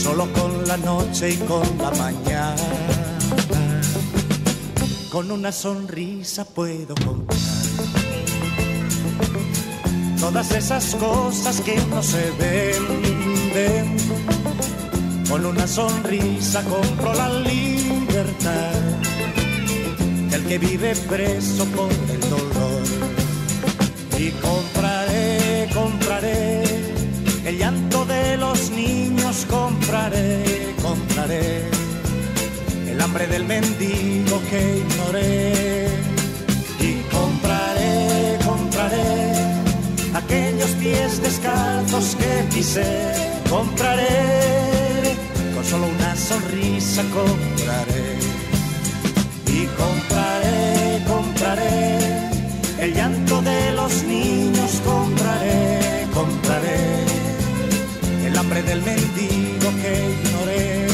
Speaker 5: solo con la noche y con la mañana. Con una sonrisa puedo comprar todas esas cosas que no se venden con una sonrisa compro la libertad del que vive preso por el dolor. Y compraré, compraré el llanto de los niños, compraré, compraré el hambre del mendigo que ignoré. Y compraré, compraré aquellos pies descalzos que pisé, compraré solo una sonrisa compraré. Y compraré, compraré. El llanto de los niños, compraré, compraré. El hambre del mendigo que ignoré.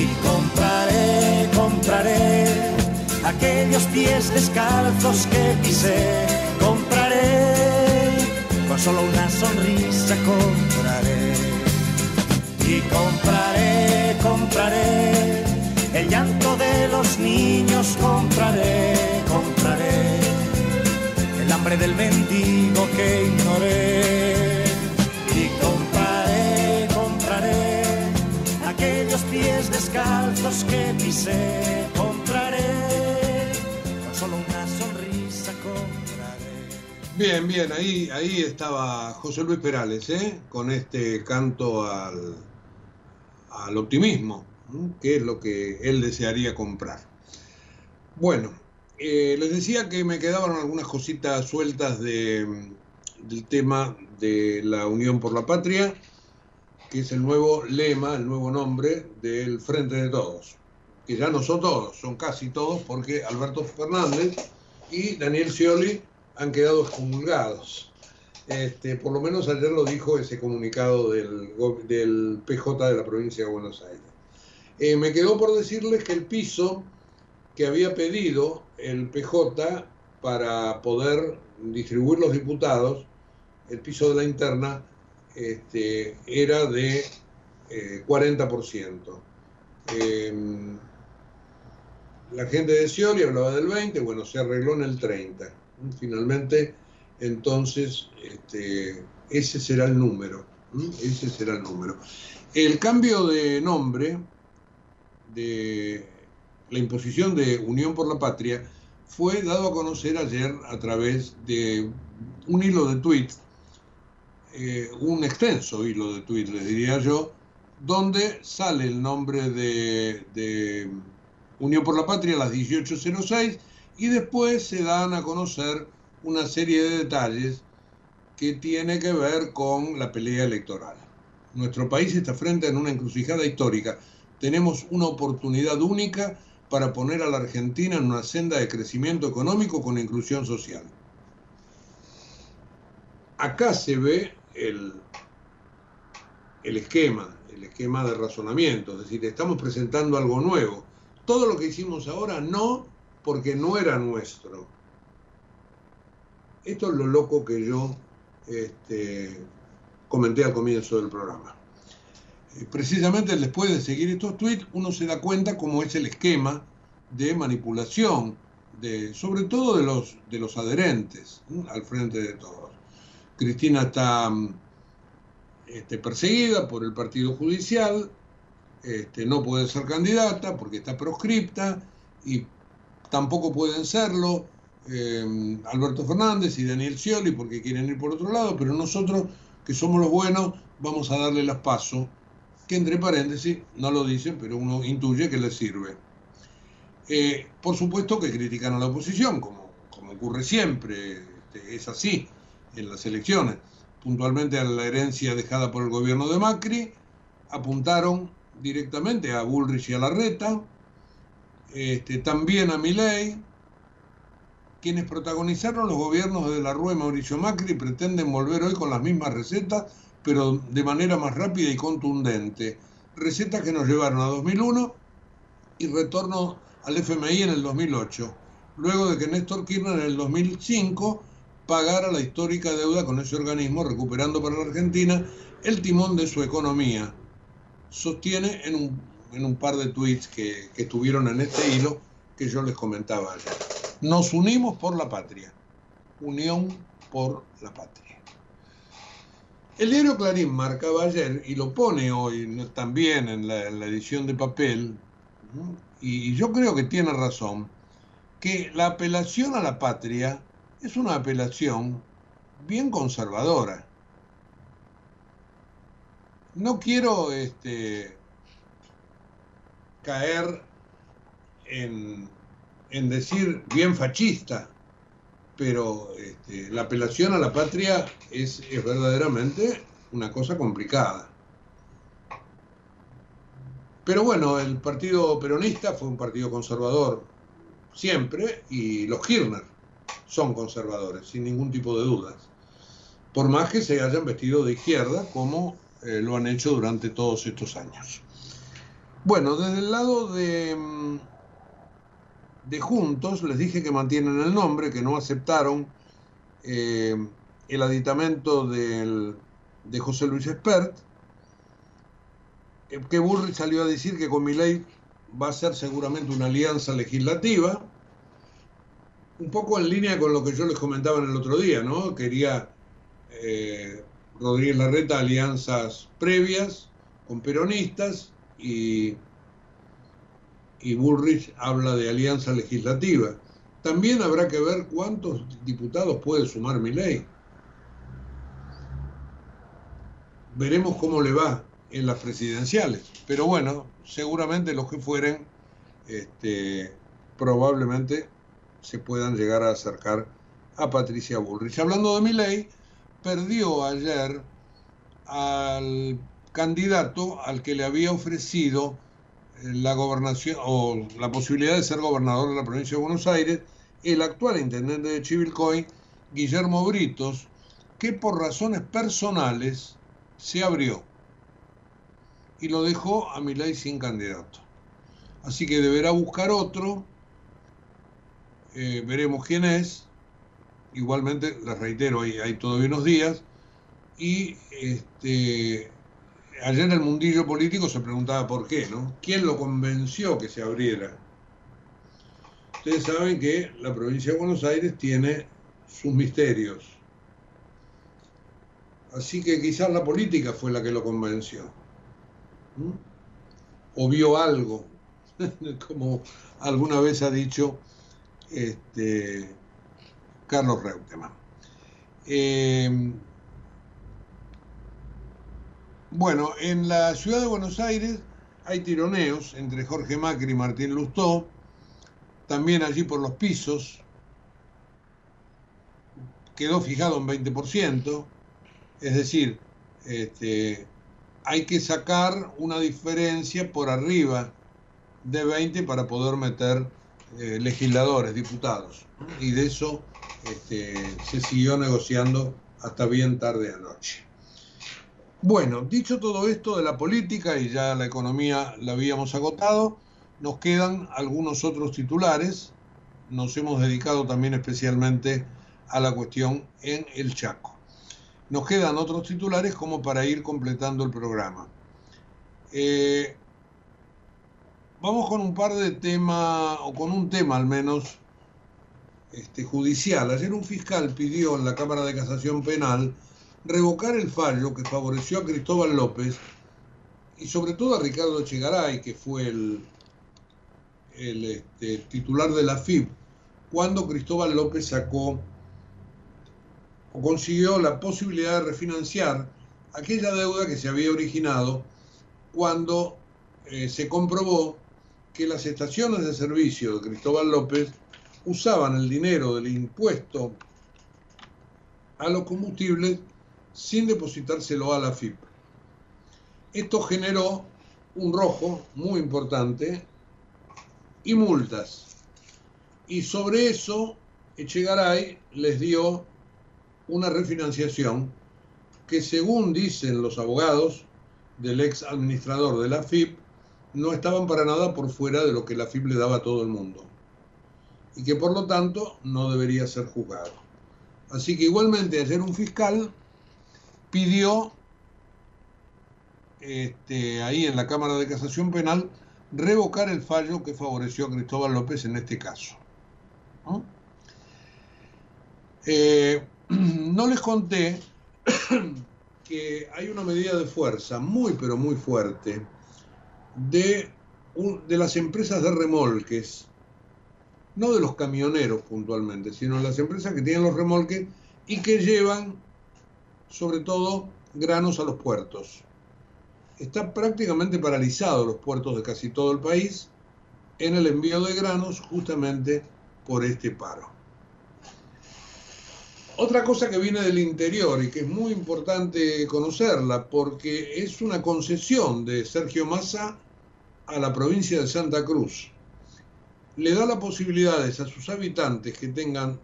Speaker 5: Y compraré, compraré. Aquellos pies descalzos que pisé, compraré, con solo una sonrisa compraré. Y compraré, compraré. El llanto de los niños, compraré, compraré. El hambre del mendigo que ignoré. Y compraré, compraré. Aquellos pies descalzos que pisé, compraré. Con solo una sonrisa compraré.
Speaker 4: Bien, bien, ahí, ahí estaba José Luis Perales, ¿eh? con este canto al, al optimismo, que es lo que él desearía comprar. Bueno, eh, les decía que me quedaban algunas cositas sueltas de, del tema de la Unión por la Patria, que es el nuevo lema, el nuevo nombre del Frente de Todos, que ya no son todos, son casi todos, porque Alberto Fernández y Daniel Scioli han quedado excomulgados. Este, por lo menos ayer lo dijo ese comunicado del, del PJ de la provincia de Buenos Aires. Eh, me quedó por decirles que el piso que había pedido el PJ para poder distribuir los diputados el piso de la interna este, era de 40%. Eh, em, la gente de Scioli hablaba del 20, bueno, se arregló en el 30. Finalmente, entonces, este, ese será el número. Ese será el número. El cambio de nombre de la imposición de Unión por la Patria fue dado a conocer ayer a través de un hilo de tweets, eh, un extenso hilo de tweets, les diría yo, donde sale el nombre de, Unión por la Patria a las 18.06 y después se dan a conocer una serie de detalles que tiene que ver con la pelea electoral. Nuestro país está frente a una encrucijada histórica. Tenemos una oportunidad única para poner a la Argentina en una senda de crecimiento económico con inclusión social. Acá se ve el, el esquema, el esquema de razonamiento, es decir, estamos presentando algo nuevo. Todo lo que hicimos ahora no porque no era nuestro. Esto es lo loco que yo este, comenté al comienzo del programa. Eh, precisamente después de seguir estos tweets, uno se da cuenta cómo es el esquema de manipulación, sobre todo de los, de los adherentes, al frente de todos. Cristina está mm, este, perseguida por el Partido Judicial, este, no puede ser candidata porque está proscripta y tampoco pueden serlo eh, Alberto Fernández y Daniel Scioli porque quieren ir por otro lado, pero nosotros, que somos los buenos, vamos a darle las pasos, que entre paréntesis, no lo dicen, pero uno intuye que les sirve. Eh, por supuesto que critican a la oposición, como, como ocurre siempre, este, es así en las elecciones. Puntualmente a la herencia dejada por el gobierno de Macri, apuntaron directamente a Bullrich y a Larreta, este, también a Milei, quienes protagonizaron los gobiernos de la y Mauricio Macri pretenden volver hoy con las mismas recetas, pero de manera más rápida y contundente. Recetas que nos llevaron a 2001 y retorno al FMI en el 2008, luego de que Néstor Kirchner en el 2005 pagara la histórica deuda con ese organismo, recuperando para la Argentina el timón de su economía. Sostiene en un, en un par de tweets que, que estuvieron en este hilo que yo les comentaba ayer. Nos unimos por la patria. Unión por la patria. El diario Clarín marcaba ayer, y lo pone hoy también en la, edición de papel, y yo creo que tiene razón, que la apelación a la patria es una apelación bien conservadora. No quiero este, caer en en decir bien fascista, pero este, la apelación a la patria es, verdaderamente una cosa complicada. Pero bueno, el partido peronista fue un partido conservador siempre y los Kirchner son conservadores, sin ningún tipo de dudas. Por más que se hayan vestido de izquierda como eh, lo han hecho durante todos estos años. Bueno, desde el lado de, mm, de Juntos, les dije que mantienen el nombre, que no aceptaron eh, el aditamento de José Luis Espert, eh, que Burri salió a decir que con mi ley va a ser seguramente una alianza legislativa, un poco en línea con lo que yo les comentaba en el otro día, ¿no? Quería eh, Rodríguez Larreta alianzas previas con peronistas y y Bullrich habla de alianza legislativa. También habrá que ver cuántos diputados puede sumar mi ley. Veremos cómo le va en las presidenciales. Pero bueno, seguramente los que fueren, este, probablemente se puedan llegar a acercar a Patricia Bullrich. Hablando de mi ley, perdió ayer al candidato al que le había ofrecido la gobernación o la posibilidad de ser gobernador de la provincia de Buenos Aires el actual intendente de Chivilcoy, Guillermo Britos, que por razones personales se abrió y lo dejó a Milay sin candidato. Así que deberá buscar otro, eh, veremos quién es. Igualmente, les reitero, hay, hay todavía unos días, Y este, ayer en el mundillo político se preguntaba por qué, ¿no? ¿Quién lo convenció que se abriera? Ustedes saben que la provincia de Buenos Aires tiene sus misterios. Así que quizás la política fue la que lo convenció. O vio algo, como alguna vez ha dicho este, Carlos Reutemann. Eh, bueno, en la ciudad de Buenos Aires hay tironeos entre Jorge Macri y Martín Lustó, también allí por los pisos, quedó fijado en 20%, es decir, este, hay que sacar una diferencia por arriba de 20 para poder meter eh, legisladores, diputados. Y de eso este, se siguió negociando hasta bien tarde anoche. Bueno, dicho todo esto de la política y ya la economía la habíamos agotado, nos quedan algunos otros titulares. Nos hemos dedicado también especialmente a la cuestión en el Chaco. Nos quedan otros titulares como para ir completando el programa. Eh, vamos con un par de temas, o con un tema al menos, este, judicial. Ayer un fiscal pidió en la Cámara de Casación Penal revocar el fallo que favoreció a Cristóbal López y sobre todo a Ricardo Echegaray, que fue el, este, titular de la FIB, cuando Cristóbal López sacó o consiguió la posibilidad de refinanciar aquella deuda que se había originado cuando eh, se comprobó que las estaciones de servicio de Cristóbal López usaban el dinero del impuesto a los combustibles sin depositárselo a la FIP. Esto generó un rojo muy importante y multas. Y sobre eso Echegaray les dio una refinanciación que según dicen los abogados del ex administrador de la FIP, no estaban para nada por fuera de lo que la FIP le daba a todo el mundo y que por lo tanto no debería ser juzgado. Así que igualmente ayer un fiscal pidió este, ahí en la Cámara de Casación Penal revocar el fallo que favoreció a Cristóbal López en este caso. ¿no? Eh, les conté que hay una medida de fuerza muy pero muy fuerte de, de las empresas de remolques, no de los camioneros puntualmente, sino de las empresas que tienen los remolques y que llevan sobre todo granos a los puertos. Está prácticamente paralizado los puertos de casi todo el país en el envío de granos justamente por este paro. Otra cosa que viene del interior y que es muy importante conocerla porque es una concesión de Sergio Massa a la provincia de Santa Cruz. Le da la posibilidades a sus habitantes que tengan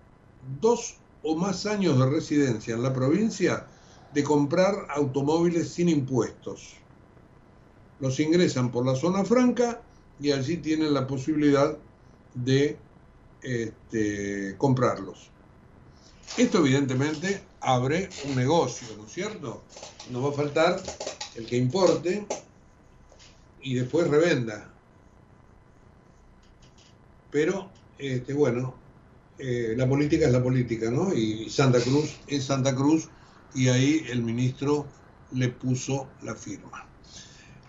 Speaker 4: dos o más años de residencia en la provincia de comprar automóviles sin impuestos. Los ingresan por la zona franca y allí tienen la posibilidad de este, comprarlos. Esto evidentemente abre un negocio, ¿no es cierto? No va a faltar el que importe y después revenda. Pero, este, bueno, eh, la política es la política, ¿no? Y Santa Cruz es Santa Cruz y ahí el ministro le puso la firma.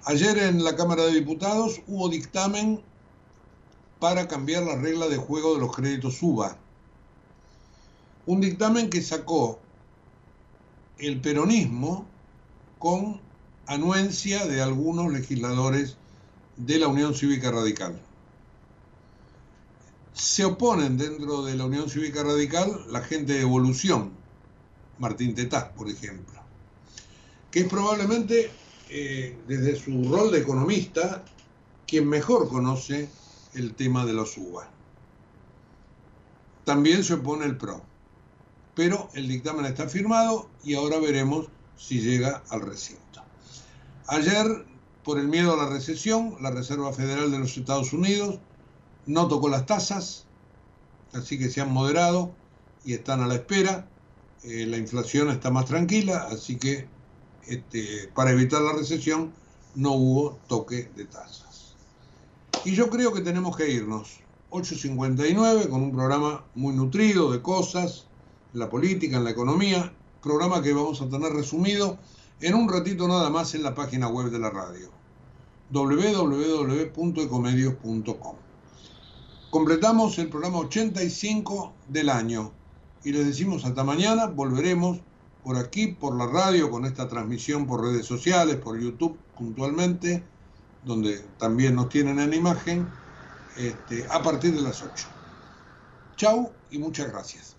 Speaker 4: Ayer en la Cámara de Diputados hubo dictamen para cambiar la regla de juego de los créditos UBA. Un dictamen que sacó el peronismo con anuencia de algunos legisladores de la Unión Cívica Radical. Se oponen dentro de la Unión Cívica Radical la gente de Evolución, Martín Tetaz, por ejemplo, que es probablemente eh, desde su rol de economista quien mejor conoce el tema de los UBA. También se opone el PRO, pero el dictamen está firmado y ahora veremos si llega al recinto. Ayer, por el miedo a la recesión, la Reserva Federal de los Estados Unidos no tocó las tasas, así que se han moderado y están a la espera eh, la inflación está más tranquila, así que este, para evitar la recesión no hubo toque de tasas. Y yo creo que tenemos que irnos. 8.59 con un programa muy nutrido de cosas, en la política, en la economía, programa que vamos a tener resumido en un ratito nada más en la página web de la radio www.ecomedios.com. Completamos el programa 85 del año y les decimos hasta mañana, volveremos por aquí, por la radio, con esta transmisión por redes sociales, por YouTube puntualmente, donde también nos tienen en imagen, este, a partir de las 8. Chau y muchas gracias.